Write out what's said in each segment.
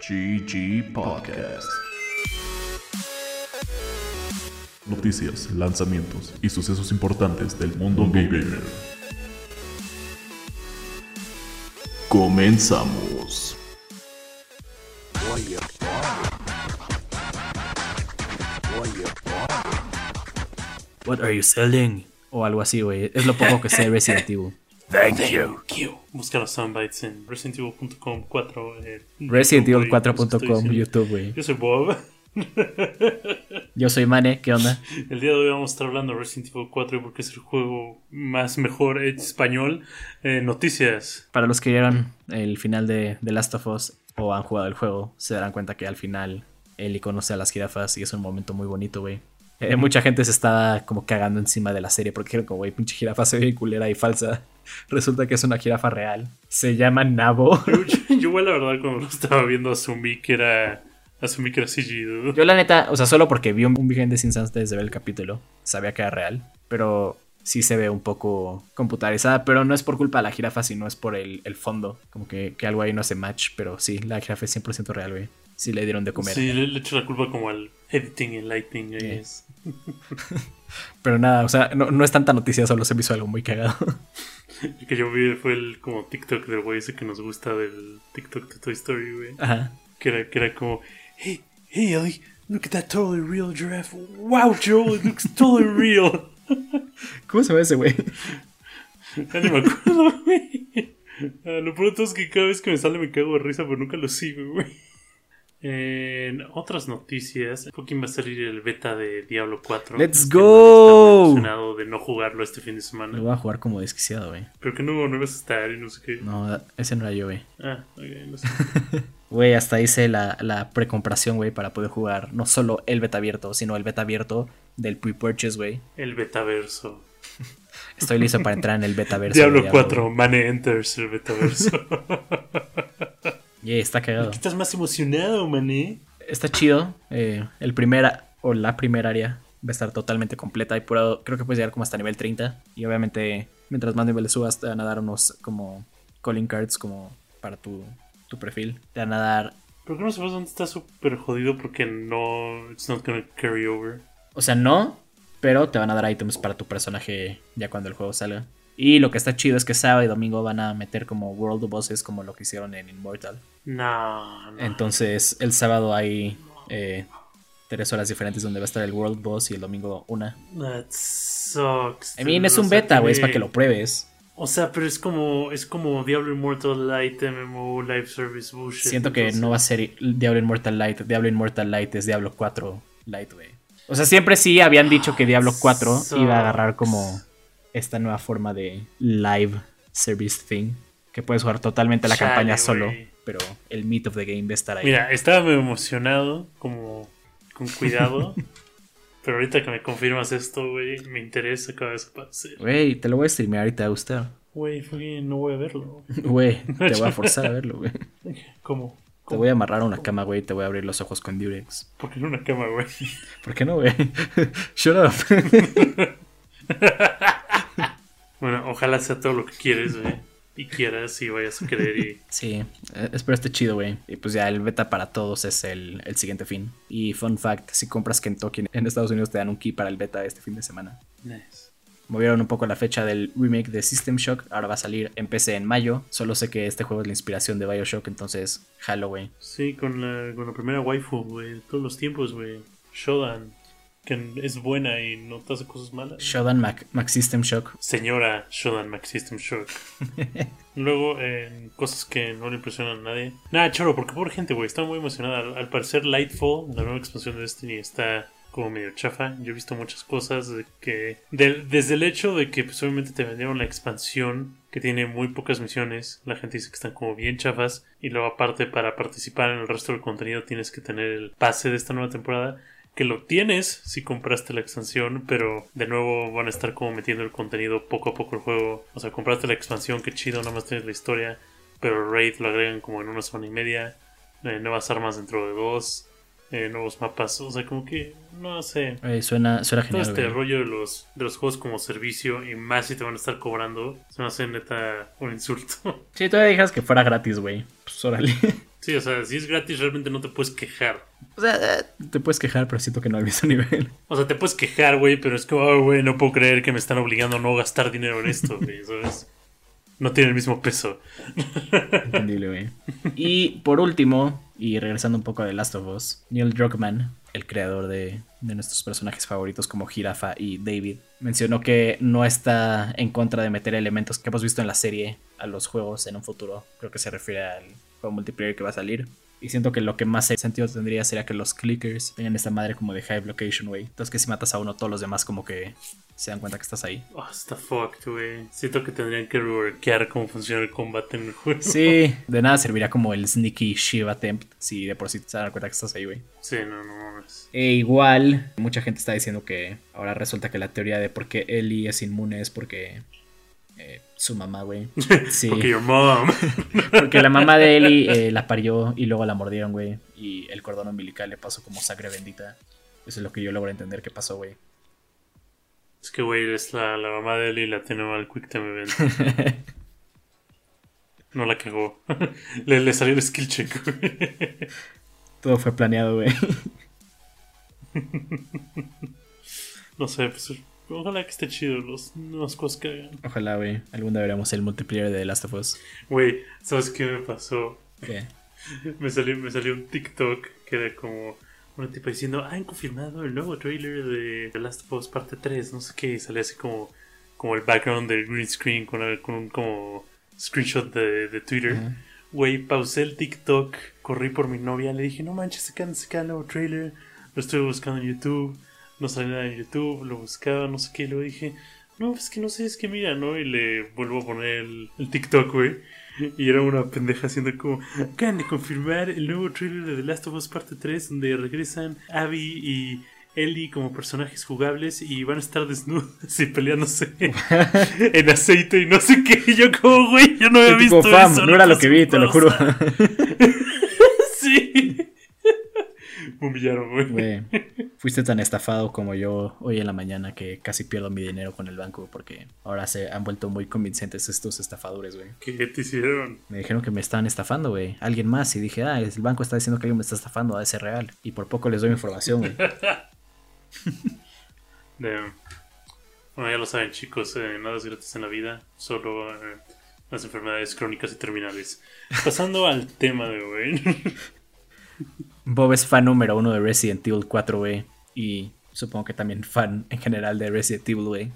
GG Podcast. Noticias, lanzamientos y sucesos importantes del mundo gamer. Comenzamos. What are you selling? O algo así, güey. Es lo poco que sé de Resident Evil. Thank you. Busca los soundbites en residentevil.com 4. eh, Resident YouTube, Evil güey, como estoy 4.com, diciendo. YouTube, güey. Yo soy Bob. Yo soy Mane, ¿qué onda? El día de hoy vamos a estar hablando de Resident Evil 4 porque es el juego más mejor en español. Eh, noticias. Para los que vieron el final de The Last of Us o han jugado el juego, se darán cuenta que al final Ellie conoce a las jirafas y es un momento muy bonito, güey. Eh, mucha gente se estaba como cagando encima de la serie porque era como, güey, pinche jirafa se ve culera y falsa. Resulta que es una jirafa real. Se llama Nabo. Yo, yo, la verdad, cuando lo estaba viendo, asumí que era. Asumí que era CG, dude. Yo la neta, o sea, solo porque vi un, un behind the scenes antes de ver el capítulo, sabía que era real, pero sí se ve un poco computarizada, pero no es por culpa de la jirafa, sino es por el, el fondo, como que, que algo ahí no hace match, pero sí, la jirafa es 100% real, güey. Sí le dieron de comer. Sí, le, le echo la culpa como al editing y lighting. Yeah. es. Pero nada, o sea, no, no es tanta noticia, solo se me hizo algo muy cagado. El que yo vi fue el como TikTok del güey ese que nos gusta del TikTok de Toy Story, güey. Ajá. Que era, que era como, hey, hey Ellie, look at that totally real giraffe. Wow, Joel, it looks totally real. ¿Cómo se ve ese güey? Ya ni me acuerdo, güey. Lo pronto es que cada vez que me sale me cago de risa, pero nunca lo sigo, güey. En otras noticias, Pokémon va a salir el beta de Diablo 4. Let's go. Estoy emocionado de no jugarlo este fin de Lo semana. voy a jugar como desquiciado, güey. Pero que no, no ibas a estar y no sé qué. No, ese no era yo, güey. Ah, ok, no sé. Güey, hasta hice la, la precompración, güey, para poder jugar no solo el beta abierto, sino el beta abierto del pre-purchase, güey. El betaverso. Estoy listo para entrar en el beta verso. Diablo 4, Mane Enters el betaverso. Yeah, está cagado. Estás más emocionado, mané. Está chido. eh, el primer o la primera área va a estar totalmente completa y puro, creo que puedes llegar como hasta nivel 30. Y obviamente, mientras más niveles subas, te van a dar unos como calling cards como para tu, tu perfil. Te van a dar, ¿Por qué no sabes dónde está súper jodido? Porque no. It's not gonna carry over. o sea, no, pero te van a dar ítems para tu personaje ya cuando el juego salga. Y lo que está chido es que sábado y domingo van a meter como World of Bosses como lo que hicieron en Immortal. No, no. Entonces, el sábado hay eh, tres horas diferentes donde va a estar el World Boss y el domingo una. That sucks. I mean, es un beta, güey, es para que lo pruebes. O sea, pero es como. Es como Diablo Immortal Light, MMO, Live Service Bullshit. Siento que entonces- no va a ser Diablo Immortal Light. Diablo Immortal Light es Diablo 4 Light, güey. O sea, siempre sí habían dicho que Diablo 4 iba a agarrar como esta nueva forma de live service thing. Que puedes jugar totalmente la Chale, campaña solo, pero el meat of the game va a estar ahí. Mira, estaba medio emocionado, como. Con cuidado. pero ahorita que me confirmas esto, güey, me interesa cada vez aparecer. Güey, te lo voy a streamear y te va a gustar. Güey, no voy a verlo. Güey, te voy a forzar a verlo, güey. ¿Cómo? Te voy a amarrar a una cama, güey, y te voy a abrir los ojos con Durex. Porque en una cama, güey. ¿Por qué no, güey? Shut up. Bueno, ojalá sea todo lo que quieres, güey. Y quieras y vayas a querer y... Sí, eh, espero esté chido, güey. Y pues ya el beta para todos es el, el siguiente fin. Y fun fact, si compras Kentucky en Estados Unidos te dan un key para el beta este fin de semana. Nice. Movieron un poco la fecha del remake de System Shock. Ahora va a salir en PC en mayo. Solo sé que este juego es la inspiración de Bioshock, entonces jalo, güey. Sí, con la, con la primera waifu, güey. Todos los tiempos, güey. Shodan. Que es buena y no te hace cosas malas. Shodan Mac, Mac System Shock. Señora Shodan Max System Shock. Luego, en cosas que no le impresionan a nadie. Nada, choro, porque pobre gente, güey. Está muy emocionada. Al, al parecer, Lightfall, la nueva expansión de Destiny, está como medio chafa. Yo he visto muchas cosas de que. del- desde el hecho de que, pues, obviamente, te vendieron la expansión que tiene muy pocas misiones. La gente dice que están como bien chafas. Y luego, aparte, para participar en el resto del contenido, tienes que tener el pase de esta nueva temporada que lo tienes si compraste la expansión, pero de nuevo van a estar como metiendo el contenido poco a poco el juego. O sea, compraste la expansión, qué chido, nada más tienes la historia, pero el raid lo agregan como en una semana y media, eh, nuevas armas dentro de dos, eh, nuevos mapas, o sea, como que, no sé. Eh, suena, suena Todo genial, este güey. rollo de los, de los juegos como servicio y más si te van a estar cobrando, se me hace neta un insulto. Si todavía dejas que fuera gratis, güey. Pues órale. Sí, o sea, si es gratis realmente no te puedes quejar. O sea, eh, te puedes quejar, pero siento que no al mismo nivel. O sea, te puedes quejar, güey, pero es como, "Oh, güey, no puedo creer que me están obligando a no gastar dinero en esto, güey, ¿sabes? No tiene el mismo peso. Entendible, güey. Y por último, y regresando un poco a The Last of Us, Neil Druckmann, el creador de, de nuestros personajes favoritos como Jirafa y David, mencionó que no está en contra de meter elementos que hemos visto en la serie a los juegos en un futuro. Creo que se refiere al juego multiplayer que va a salir. Y siento que lo que más sentido tendría sería que los clickers tengan esta madre como de high blocation, güey. Entonces que si matas a uno, todos los demás como que se dan cuenta que estás ahí. Oh, está fucked, güey. Siento que tendrían que reworkear cómo funciona el combate en el juego. Sí, de nada serviría como el sneaky shiv attempt si de por sí se dan cuenta que estás ahí, güey. Sí, no, no mames. E igual, mucha gente está diciendo que ahora resulta que la teoría de por qué Ellie es inmune es porque eh, su mamá, güey. Sí. Porque your mom. Porque la mamá de Ellie eh, la parió y luego la mordieron, güey. Y el cordón umbilical le pasó como sangre bendita. Eso es lo que yo logro entender que pasó, güey. es que, güey, es la, la mamá de Ellie la tiene mal Quick Time Event. No la cagó. le, le salió el skill check, güey. Todo fue planeado, güey. No sé, pues ojalá que esté chido los nuevas cosas que hagan. Ojalá, güey. Algún día veremos el multiplayer de The Last of Us. Güey, ¿sabes qué me pasó? ¿Qué? Me salió, me salió un TikTok que era como una tipa diciendo, "Ah, han confirmado el nuevo trailer de The Last of Us parte 3, no sé qué, y salía así como, como el background del green screen con, el- con un como screenshot de, de Twitter. Güey, pausé el TikTok, corrí por mi novia, le dije, no manches, se queda, se queda el nuevo trailer, lo estoy buscando en YouTube, no sale nada en YouTube, lo buscaba, no sé qué, y luego dije, no, es que no sé, es que mira, ¿no? Y le vuelvo a poner el, el TikTok, güey. Y era una pendeja haciendo como, acaban de confirmar el nuevo trailer de The Last of Us Parte 3, donde regresan Abby y Ellie como personajes jugables y van a estar desnudos y peleándose en aceite y no sé qué. Y yo como, güey, yo no había visto fam, eso. no era lo que vi, te lo juro. sí. Me humillaron, güey. Güey, fuiste tan estafado como yo hoy en la mañana que casi pierdo mi dinero con el banco porque ahora se han vuelto muy convincentes estos estafadores, güey. ¿Qué te hicieron? Me dijeron que me estaban estafando, güey. Alguien más. Y dije, ah, el banco está diciendo que alguien me está estafando, ha de ser real. Y por poco les doy información, güey. Damn. Bueno, ya lo saben, chicos, eh, nada es gratis en la vida, solo eh, las enfermedades crónicas y terminales. Pasando al tema de hoy. Bob es fan número uno de Resident Evil 4, güey. Y supongo que también fan en general de Resident Evil, güey.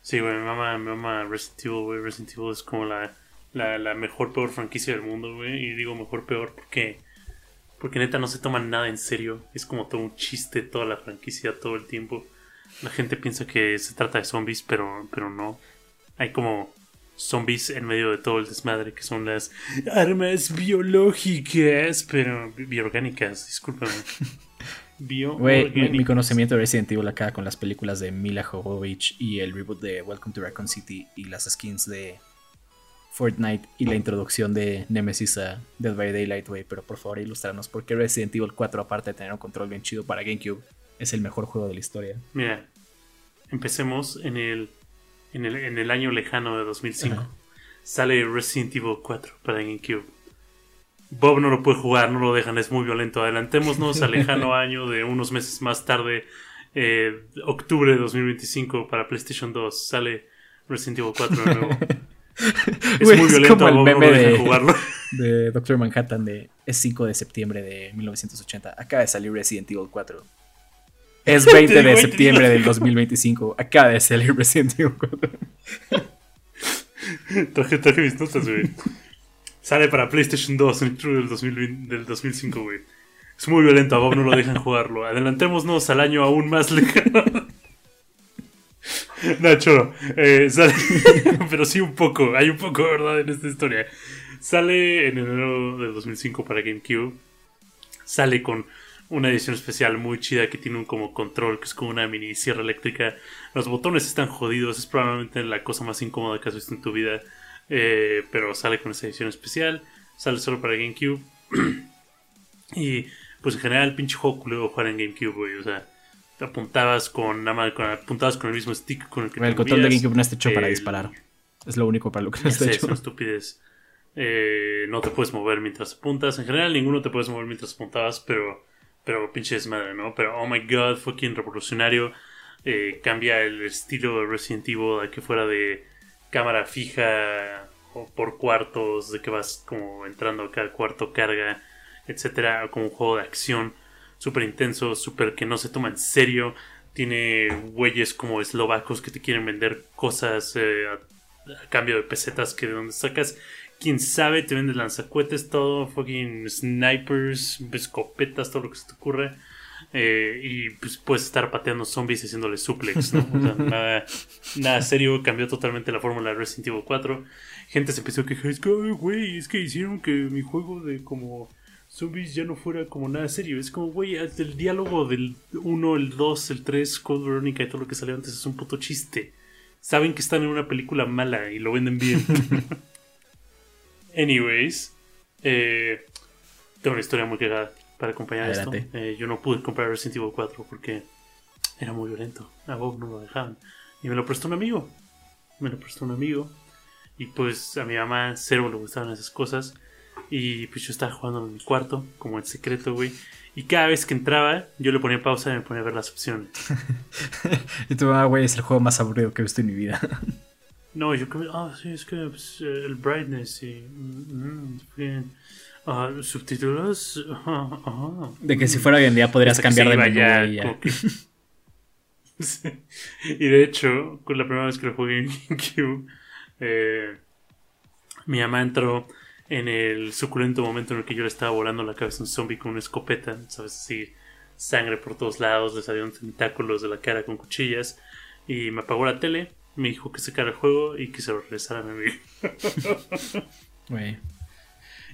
Sí, güey, mi mamá, mamá Resident Evil, güey. Resident Evil es como la, la, la mejor, peor franquicia del mundo, güey. Y digo mejor, peor porque, porque neta no se toman nada en serio. Es como todo un chiste toda la franquicia todo el tiempo. La gente piensa que se trata de zombies, pero, pero no. Hay como zombies en medio de todo el desmadre que son las armas biológicas, pero bi- bioorgánicas, discúlpame. Güey, mi, mi conocimiento de Resident Evil acá con las películas de Mila Jovovich y el reboot de Welcome to Raccoon City y las skins de Fortnite y la introducción de Nemesis a Dead by Daylight, güey. Pero por favor, ilustranos por qué Resident Evil 4, aparte de tener un control bien chido para GameCube, es el mejor juego de la historia. Mira, empecemos en el, en el, en el año lejano de 2005. Ajá. Sale Resident Evil 4 para GameCube. Bob no lo puede jugar, no lo dejan, es muy violento. Adelantémonos al lejano año de unos meses más tarde, eh, octubre de 2025 para PlayStation 2. Sale Resident Evil 4 de nuevo. Es Güey, muy es violento, como el Bob no meme lo dejan de- jugarlo. de Doctor Manhattan de es 5 de septiembre de 1980. Acaba de salir Resident Evil 4. Es 20 digo, de te septiembre digo. del 2025. Acaba de salir Resident Evil 4. traje, traje mis notas, güey. Sale para PlayStation 2 en octubre del, 2020 del 2005, güey. Es muy violento, a Bob no lo dejan jugarlo. Adelantémonos al año aún más lejano. No, choro. Eh, sale- pero sí un poco. Hay un poco de verdad en esta historia. Sale en enero del 2005 para GameCube. Sale con una edición especial muy chida que tiene un como control, que es como una mini sierra eléctrica. Los botones están jodidos. Es probablemente la cosa más incómoda que has visto en tu vida. Eh, pero sale con esa edición especial. Sale solo para GameCube. y pues en general, pinche juego culero jugar en GameCube, güey. O sea, te apuntabas con, nada con, apuntabas con el mismo stick con el que El te control de. GameCube no está hecho para El- disparar. Es lo único para lo que no está sé, hecho. es una estupidez. Eh, no te puedes mover mientras apuntas. En general, ninguno te puedes mover mientras apuntabas, pero, pero pinche desmadre, ¿no? Pero oh my god, fucking revolucionario. Eh, cambia el estilo de Resident Evil a que fuera de cámara fija o por cuartos, de que vas como entrando a cada cuarto, carga, etcétera, como un juego de acción súper intenso, súper que no se toma en serio. Tiene güeyes como eslovacos que te quieren vender cosas eh, a, a cambio de pesetas que de donde sacas quién sabe, te venden lanzacuetes, todo, fucking snipers, escopetas, todo lo que se te ocurre. Eh, y pues puedes estar pateando zombies y haciéndole suplex, ¿no? O sea, nada, nada serio, cambió totalmente la fórmula de Resident Evil 4. Gente se empezó a quejar, es que, "Ay, güey, es que hicieron que mi juego de como zombies ya no fuera como nada serio. Es como, güey, el diálogo del 1, el 2, el 3, Code Veronica y todo lo que salió antes es un puto chiste. Saben que están en una película mala y lo venden bien. Anyways, eh, tengo una historia muy cagada para acompañar Adelante. esto. Eh, yo no pude comprar Resident Evil 4 porque era muy violento. A Bob no lo dejaban. Y me lo prestó un amigo. Me lo prestó un amigo. Y pues a mi mamá cero le gustaban esas cosas. Y pues yo estaba jugando en mi cuarto, como en secreto, güey. Y cada vez que entraba, yo le ponía pausa y me ponía a ver las opciones. Y tú, ah, güey, es el juego más aburrido que he visto en mi vida. No, yo como, ah, sí, es que pues, eh, el brightness y. mm, mm, bien. Ah, subtítulos. De que si fuera hoy en día podrías cambiar de menú ya, y ya. que- Sí. Y de hecho, con la primera vez que lo jugué en GameCube, eh, mi mamá entró en el suculento momento en el que yo le estaba volando la cabeza a un zombie con una escopeta, ¿sabes? Así, sangre por todos lados, le salieron tentáculos de la cara con cuchillas, y me apagó la tele, me dijo que sacara el juego y que se lo regresara a mi amigo.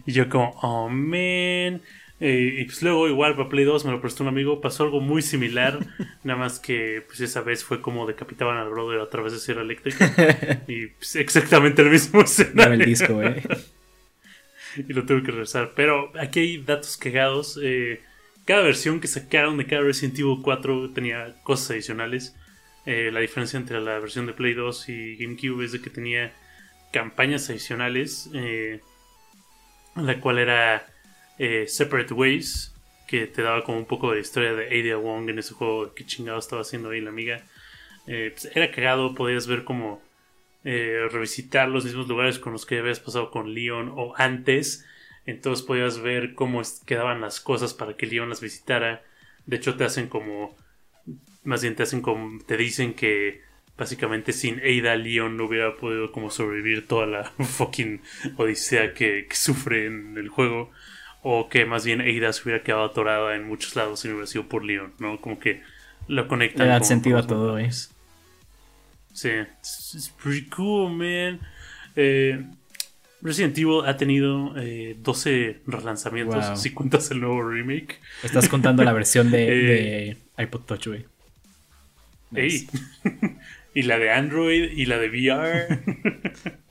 Y yo como, oh man. Eh, y pues luego igual para Play 2 me lo prestó un amigo. Pasó algo muy similar. nada más que pues esa vez fue como decapitaban al brother a través de sierra eléctrica. y pues, exactamente el mismo Dame escenario. el disco, y lo tuve que regresar. Pero aquí hay datos cagados. Eh, cada versión que sacaron de cada Resident Evil 4 tenía cosas adicionales. Eh, la diferencia entre la versión de Play 2 y GameCube es de que tenía campañas adicionales. eh, la cual era eh, Separate Ways, que te daba como un poco de historia de Ada Wong en ese juego, que chingado estaba haciendo ahí la amiga. Pues, era cagado, podías ver como revisitar los mismos lugares con los que habías pasado con Leon o antes. Entonces podías ver cómo quedaban las cosas para que Leon las visitara. De hecho, te hacen como. Más bien te hacen como. Te dicen que básicamente sin Ada, Leon no hubiera podido como sobrevivir toda la fucking odisea que, que sufre en el juego. O que más bien Ada se hubiera quedado atorada en muchos lados si no hubiera sido por Leon, ¿no? Como que lo conectan. Le con- sentido a todo, güey. Sí, it's, it's pretty cool, man. Eh, Resident Evil ha tenido eh, 12 relanzamientos, Wow. si cuentas el nuevo remake. Estás contando la versión de, Eh. de iPod Touch, güey. Ey. y la de Android y la de VR.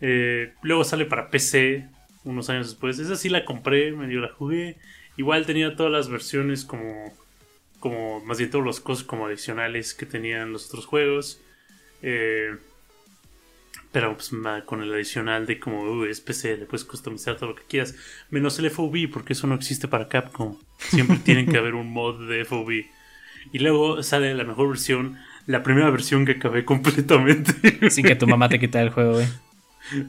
Eh, luego sale para PC unos años después. Esa sí la compré, medio la jugué. Igual tenía todas las versiones como, como más bien todas las cosas como adicionales que tenían los otros juegos. Eh, pero pues con el adicional de como "Uh, es PC, le puedes customizar todo lo que quieras. Menos el FOV, porque eso no existe para Capcom. Siempre tienen que haber un mod de FOV. Y luego sale la mejor versión, la primera versión que acabé completamente. Sin que tu mamá te quite el juego, güey.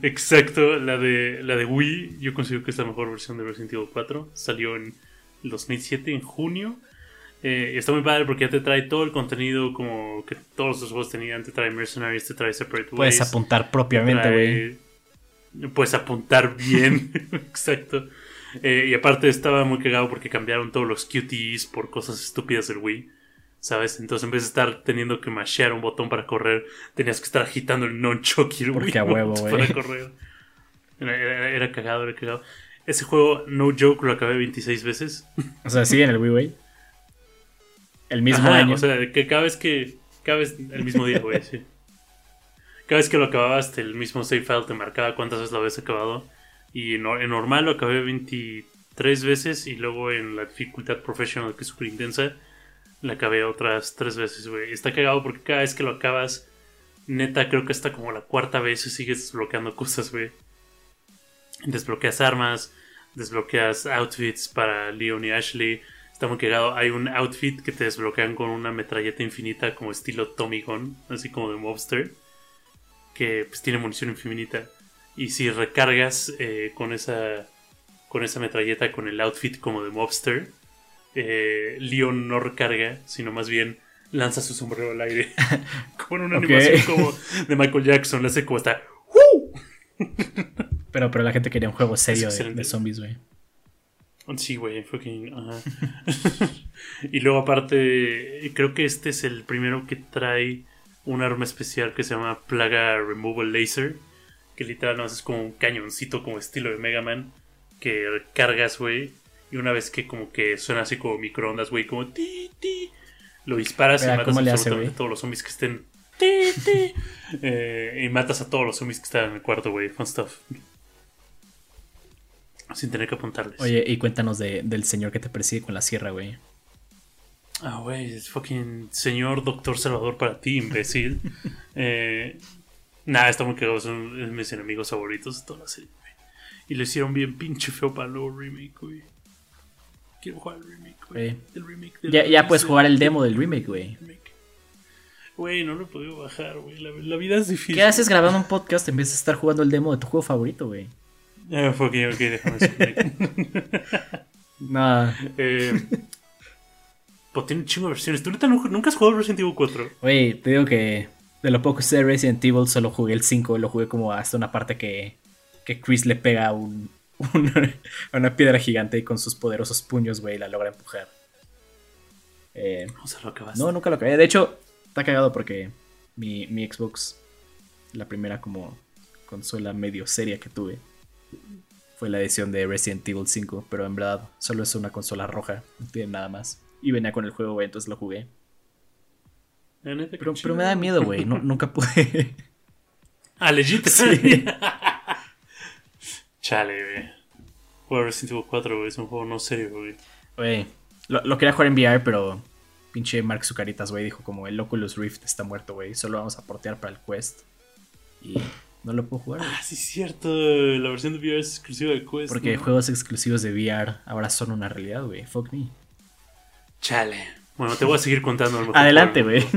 Exacto, la de, la de Wii, yo considero que es la mejor versión de Resident Evil 4. Salió en el 2007, en junio. Eh, y está muy padre porque ya te trae todo el contenido como que todos los juegos tenían. Te trae Mercenaries, te trae Separate Puedes Ways. apuntar propiamente, güey. Puedes apuntar bien, exacto. Eh, y aparte estaba muy cagado porque cambiaron todos los QTEs por cosas estúpidas del Wii. ¿Sabes? Entonces en vez de estar teniendo que mashear un botón para correr, tenías que estar agitando el nunchuck y el Porque a huevo, para correr. Era, era- era cagado, era cagado. Ese juego, no joke, lo acabé 26 veces. O sea, sigue en el Wii, güey. El mismo Ajá, año. O sea, que cada vez que. Cada vez. El mismo día, güey, sí. Cada vez que lo acababas, el mismo save file te marcaba cuántas veces lo habías acabado. Y en, en normal lo acabé 23 veces. Y luego en la dificultad professional, que es súper intensa, la acabé otras 3 veces, güey. Está cagado porque cada vez que lo acabas, neta, creo que hasta como la cuarta vez sigues desbloqueando cosas, güey. Desbloqueas armas, desbloqueas outfits para Leon y Ashley. Está muy cagado. Hay un outfit que te desbloquean con una metralleta infinita como estilo Tommy Gun, así como de Mobster, que pues, tiene munición infinita. Y si recargas eh, con esa con esa metralleta, con el outfit como de Mobster, eh, Leon no recarga, sino más bien lanza su sombrero al aire. como en una animación como de Michael Jackson, le hace como está. Pero, pero la gente quería un juego serio de, zombies, güey. Sí, güey, fucking. Y luego, aparte, creo que este es el primero que trae un arma especial que se llama Plaga Removal Laser. Que literal no es como un cañoncito como estilo de Mega Man. Que cargas, güey. Y una vez que como que suena así como microondas, güey, como ti, ti. Lo disparas y matas ¿cómo le hace, absolutamente a todos los zombies que estén. ti, ti. Eh, y matas a todos los zombies que están en el cuarto, güey. Fun stuff. Sin tener que apuntarles. Oye, y cuéntanos de- del señor que te persigue con la sierra, güey. Ah, güey, es fucking señor doctor Salvador para ti, imbécil. eh, nada, está muy cagado, son mis enemigos favoritos de toda la serie, güey. Y lo hicieron bien pinche feo para el nuevo remake, güey. Quiero jugar el remake, güey. El remake del Ya, ya puedes jugar el demo del remake, güey. Güey, no lo he podido bajar, güey. La, la vida es difícil. ¿Qué haces grabando un podcast en vez de estar jugando el demo de tu juego favorito, güey? Ah, fucking, ok, déjame. No, eh, pues tiene un chingo de versiones. ¿Tú nunca has jugado Resident Evil 4? güey, te digo que de lo poco que sé de Resident Evil solo jugué el 5, lo jugué como hasta una parte que, que Chris le pega a un, una piedra gigante y con sus poderosos puños, güey, la logra empujar. Eh, O sea, lo acabas. no, nunca lo acabé. De hecho, está cagado porque mi, mi Xbox, la primera como consola medio seria que tuve, fue la edición de Resident Evil 5, pero en verdad solo es una consola roja, no tiene nada más. Y venía con el juego, güey, entonces lo jugué. Pero, pero me da miedo, güey, no- nunca pude. Ah, legit. Sí. Chale, güey. Jugar Resident Evil 4, güey, es un juego no serio, güey. Güey, lo, lo quería jugar en VR, pero pinche Mark Zucaritas, güey, dijo como el Oculus Rift está muerto, güey, solo vamos a portear para el Quest. Y no lo puedo jugar. Ah, sí, es cierto. La versión de VR es exclusiva de Quest. Porque ¿no? juegos exclusivos de VR ahora son una realidad, güey. Fuck me. Chale. Bueno, te voy a seguir contando. mejor Adelante, güey.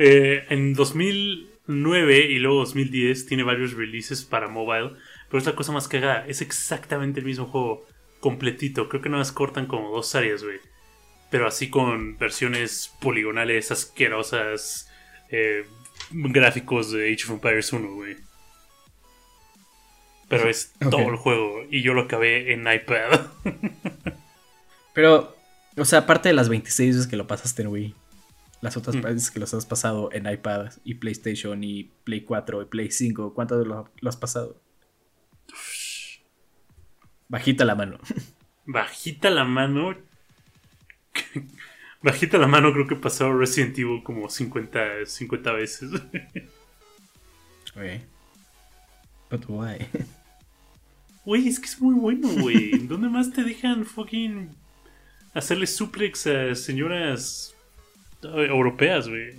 Eh, en 2009 y luego 2010 tiene varios releases para mobile. Pero es la cosa más cagada. Es exactamente el mismo juego. Completito. Creo que nada más cortan como dos áreas, güey. Pero así con versiones poligonales asquerosas. eh, gráficos de Age of Empires 1, güey. Pero es todo el juego. Y yo lo acabé en iPad. Pero, o sea, aparte de las 26 veces que lo pasaste en Wii, las otras Mm. veces que los has pasado en iPad y PlayStation y Play 4 y Play 5, ¿cuántas lo, lo has pasado? Bajita la mano. Bajita la mano. Bajita la mano, creo que he pasado Resident Evil como 50, 50 veces. Güey. But why? Güey, es que es muy bueno, güey. ¿En ¿Dónde más te dejan fucking hacerle suplex a señoras eh, europeas, güey?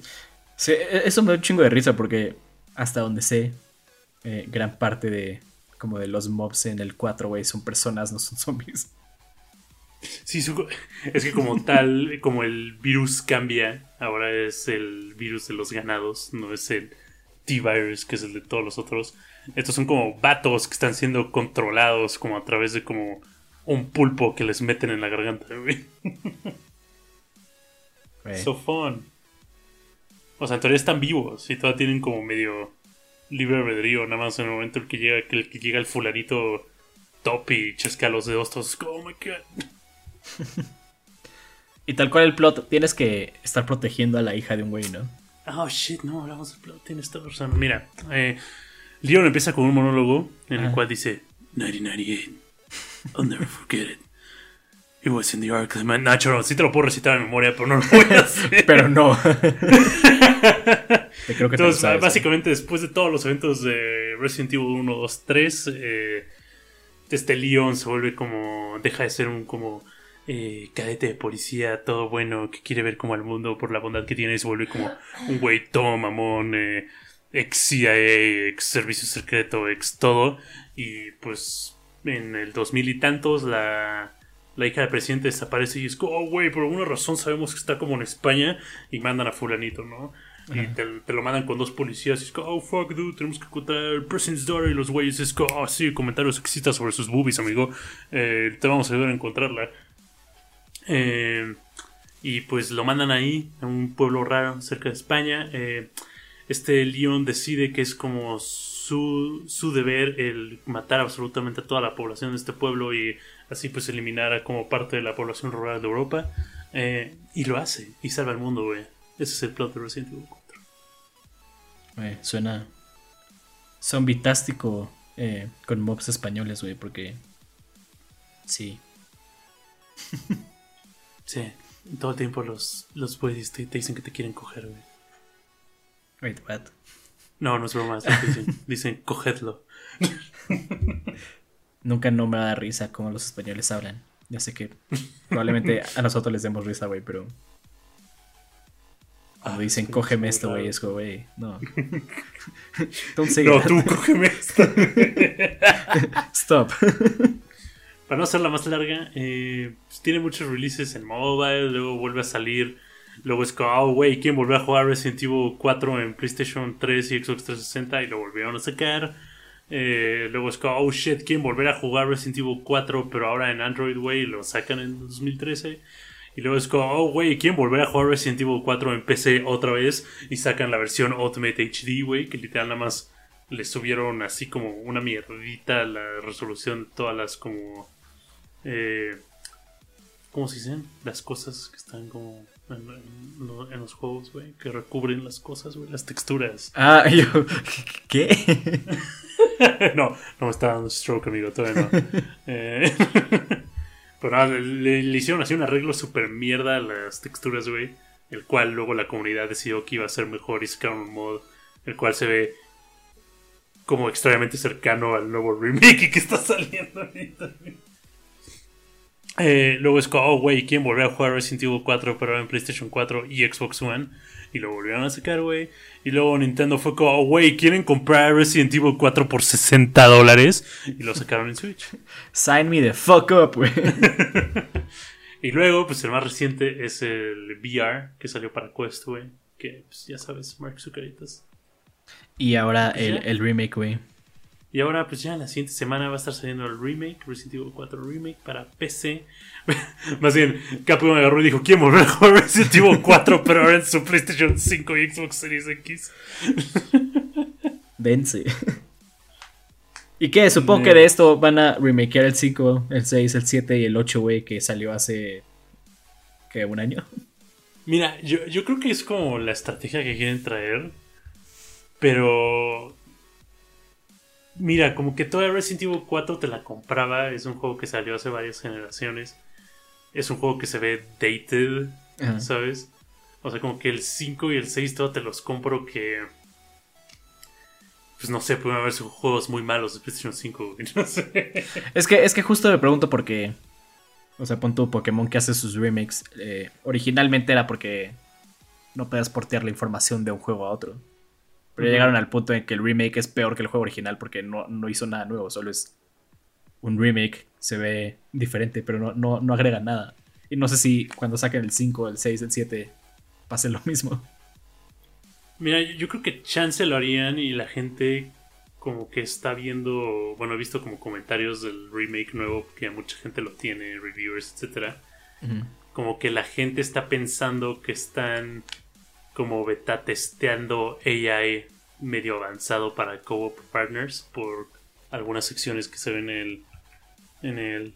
Sí, e- eso me da un chingo de risa porque hasta donde sé, eh, gran parte de como de los mobs en el 4, güey, son personas, no son zombies. Sí, su- es que como tal, como el virus cambia, ahora es el virus de los ganados, no es el T-Virus, que es el de todos los otros. Estos son como vatos que están siendo controlados como a través de como un pulpo que les meten en la garganta, güey. güey. So fun. O sea, en teoría están vivos y todavía tienen como medio libre albedrío, nada más en el momento en que llega, el que llega el fulanito top y chasca los dedos todos, oh my god. Y tal cual el plot, tienes que estar protegiendo a la hija de un güey, ¿no? Oh shit, no hablamos del plot, tienes toda razón. Mira, eh, Leon empieza con un monólogo en el cual dice 1998, I'll never forget it. It was in the Ark of the Man. Nacho, sí te lo puedo recitar de memoria, pero no lo voy a hacer. Pero no. Creo que Entonces, sabes, ¿eh? básicamente, después de todos los eventos de Resident Evil 1, 2, 3, eh, este Leon se vuelve como. deja de ser un como. eh, cadete de policía, todo bueno, que quiere ver como al mundo por la bondad que tiene, y se vuelve como un güey todo mamón, eh, ex CIA, ex servicio secreto, ex todo. Y pues en el 2000 y tantos la, la hija del presidente desaparece y es como, oh, güey, por alguna razón sabemos que está como en España y mandan a fulanito, ¿no? Y te, te lo mandan con dos policías y es como, oh, fuck, dude, tenemos que encontrar el president's daughter y los güeyes es como, oh, sí, comentarios sexistas sobre sus boobies, amigo. Eh, te vamos a ayudar a encontrarla. Eh, y pues lo mandan ahí, a un pueblo raro cerca de España. Eh, este Leon decide que es como su, su deber el matar absolutamente a toda la población de este pueblo y así pues eliminar a como parte de la población rural de Europa. Eh, y lo hace, y salva al mundo, güey. Ese es el plot de Resident Evil 4. Güey, suena zombitástico eh, con mobs españoles, güey, porque... Sí. Sí, todo el tiempo los, los güeyes te, te dicen que te quieren coger, güey. Wait, what? No, no es broma, dicen, dicen cogedlo. Nunca no me da risa como los españoles hablan. Ya sé que probablemente a nosotros les demos risa, güey, pero... Ah, dicen, cógeme es esto, güey, es güey, no. Don't say No, that. tú cógeme esta. Stop. Para no hacerla más larga, eh, pues tiene muchos releases en mobile, luego vuelve a salir. Luego es como, oh, güey, ¿quién volvió a jugar Resident Evil 4 en PlayStation 3 y Xbox 360? Y lo volvieron a sacar. Eh, luego es como, oh shit, ¿quién volver a jugar Resident Evil 4 pero ahora en Android, güey? Lo sacan en 2013. Y luego es como, oh, güey, ¿quién volver a jugar Resident Evil 4 en PC otra vez? Y sacan la versión Ultimate HD, güey, que literal nada más le subieron así como una mierdita la resolución de todas las como... Eh, ¿Cómo se dicen? Las cosas que están como en, en lo- en los juegos, güey, que recubren las cosas, güey, las texturas. Ah, yo... ¿Qué? no, no me está dando stroke, amigo, todavía no. Eh, pero nada, le, le hicieron así un arreglo super mierda a las texturas, güey. El cual luego la comunidad decidió que iba a ser mejor y sacaron un mod el cual se ve como extrañamente cercano al nuevo remake que está saliendo ahorita. Eh, luego es como, oh, güey, ¿quién volvió a jugar Resident Evil 4 pero en PlayStation 4 y Xbox One? Y lo volvieron a sacar, güey. Y luego Nintendo fue como, oh, güey, ¿quieren comprar Resident Evil 4 por 60 dólares? Y lo sacaron en Switch. Sign me the fuck up, güey. Y luego, pues el más reciente es el VR que salió para Quest, güey. Que, pues ya sabes, Mark Zucaritas. Y ahora el, ¿Ya? el remake, güey. Y ahora, pues ya en la siguiente semana va a estar saliendo el remake, Resident Evil 4 Remake para PC. Más bien, Capcom agarró y dijo: ¿Quién volver a jugar Resident Evil 4? Pero ahora en su PlayStation 5 y Xbox Series X. Dense. ¿Y qué? Supongo que de esto van a remakear el 5, el 6, el 7 y el 8, güey, que salió hace. ¿Qué? ¿Un año? Mira, yo, yo creo que es como la estrategia que quieren traer. Pero. Mira, como que toda Resident Evil 4 te la compraba. Es un juego que salió hace varias generaciones. Es un juego que se ve dated. ¿sabes? O sea, como que el 5 y el 6 todo te los compro que. Pues no sé, pueden haber juegos muy malos de PlayStation 5, güey, No sé. Es que, es que justo me pregunto por qué. O sea, pon tu Pokémon que hace sus remakes. eh, originalmente era porque no podías portear la información de un juego a otro. Pero ya llegaron al punto en que el remake es peor que el juego original porque no, no hizo nada nuevo, solo es un remake. Se ve diferente, pero no, no, no agrega nada. Y no sé si cuando saquen el 5, el 6, el 7 pase lo mismo. Mira, yo- creo que chance lo harían y la gente como que está viendo, bueno, he visto como comentarios del remake nuevo que mucha gente lo tiene, reviewers, etcétera. Como que la gente está pensando que están como beta testeando AI medio avanzado para co-op partners por algunas secciones que se ven en el en el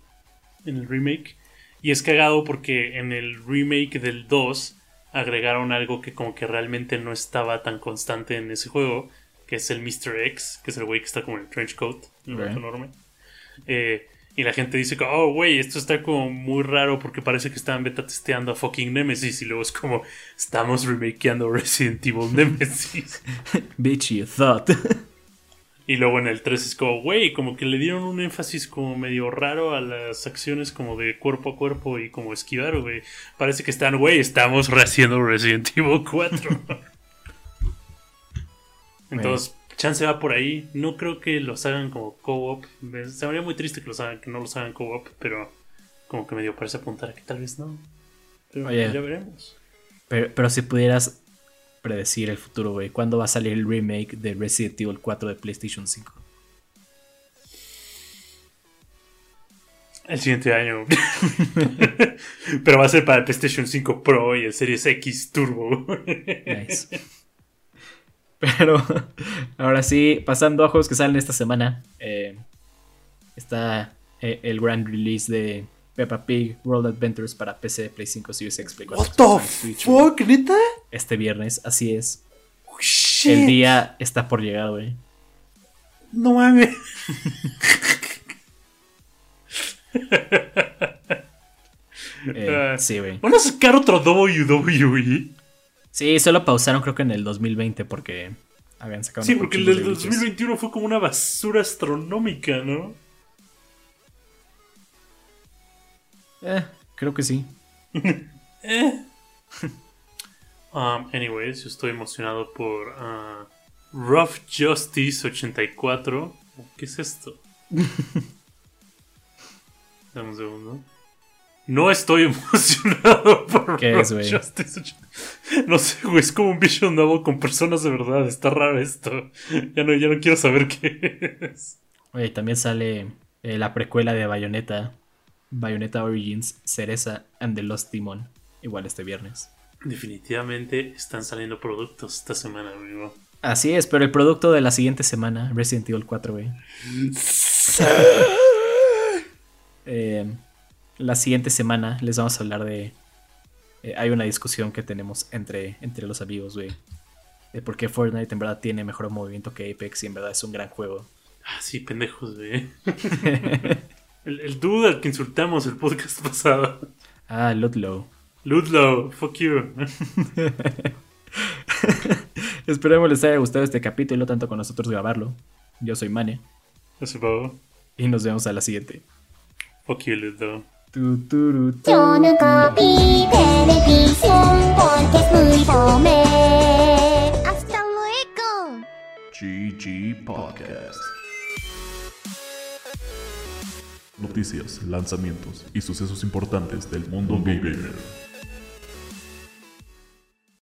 en el remake. Y es cagado porque en el remake del 2 agregaron algo que como que realmente no estaba tan constante en ese juego, que es el Mr. X, que es el güey que está como en el trench coat, el Ok. vato enorme. Eh, y la gente dice oh, güey, esto está como muy raro porque parece que estaban beta testeando a fucking Nemesis y luego es como, estamos remakeando Resident Evil Nemesis. Bitch, you thought. Y luego en el 3 es como, güey, como que le dieron un énfasis como medio raro a las acciones como de cuerpo a cuerpo y como esquivar, güey. Parece que están, güey, estamos rehaciendo Resident Evil 4. Entonces, chance va por ahí. No creo que los hagan como co-op. Se me haría muy triste que, los hagan, que no los hagan co-op, pero como que medio parece apuntar a que tal vez no. Pero Oye. ya veremos. Pero, pero si pudieras predecir el futuro, güey, ¿cuándo va a salir el remake de Resident Evil 4 de PlayStation 5? El siguiente año. pero va a ser para el PlayStation 5 Pro y el Series X Turbo. Nice. Pero ahora sí, pasando a juegos que salen esta semana, eh, está eh, el grand release de Peppa Pig World Adventures para PC, Play 5, Series X, Play 4, What the Switch, fuck, neta? Este viernes, así es. Oh, shit. El día está por llegar, güey. No mames. Eh, sí, güey. ¿Van a sacar otro WWE? Sí, solo pausaron creo que en el 2020 porque habían sacado Sí, porque el del de glitches. 2021 fue como una basura astronómica, ¿no? Eh, creo que sí. Eh. Um, anyways, yo estoy emocionado por ah, Rough Justice 84. ¿Qué es esto? Dame un segundo. No estoy emocionado por ¿Qué es, güey? Justice 84. No sé, güey, es como un Vision nuevo con personas de verdad. Está raro esto. Ya no, ya no quiero saber qué es. Oye, también sale eh, la precuela de Bayonetta, Bayonetta Origins, Cereza and the Lost Demon, igual este viernes. Definitivamente están saliendo productos esta semana, amigo. Así es, pero el producto de la siguiente semana, Resident Evil 4, güey. La siguiente semana les vamos a hablar de... eh, hay una discusión que tenemos entre, entre los amigos, güey. De por qué Fortnite en verdad tiene mejor movimiento que Apex y en verdad es un gran juego. Ah, sí, pendejos, güey. el, el dude al que insultamos el podcast pasado. ah, Ludlow. Ludlow, fuck you. Esperemos les haya gustado este capítulo tanto con nosotros grabarlo. Yo soy Mane Ese pavo. y nos vemos a la siguiente. Fuck you, Ludlow. Tu, turu, tu. Yo nunca vi televisión porque es muy fome. Hasta luego. GG Podcast. Noticias, lanzamientos y sucesos importantes del mundo gamer.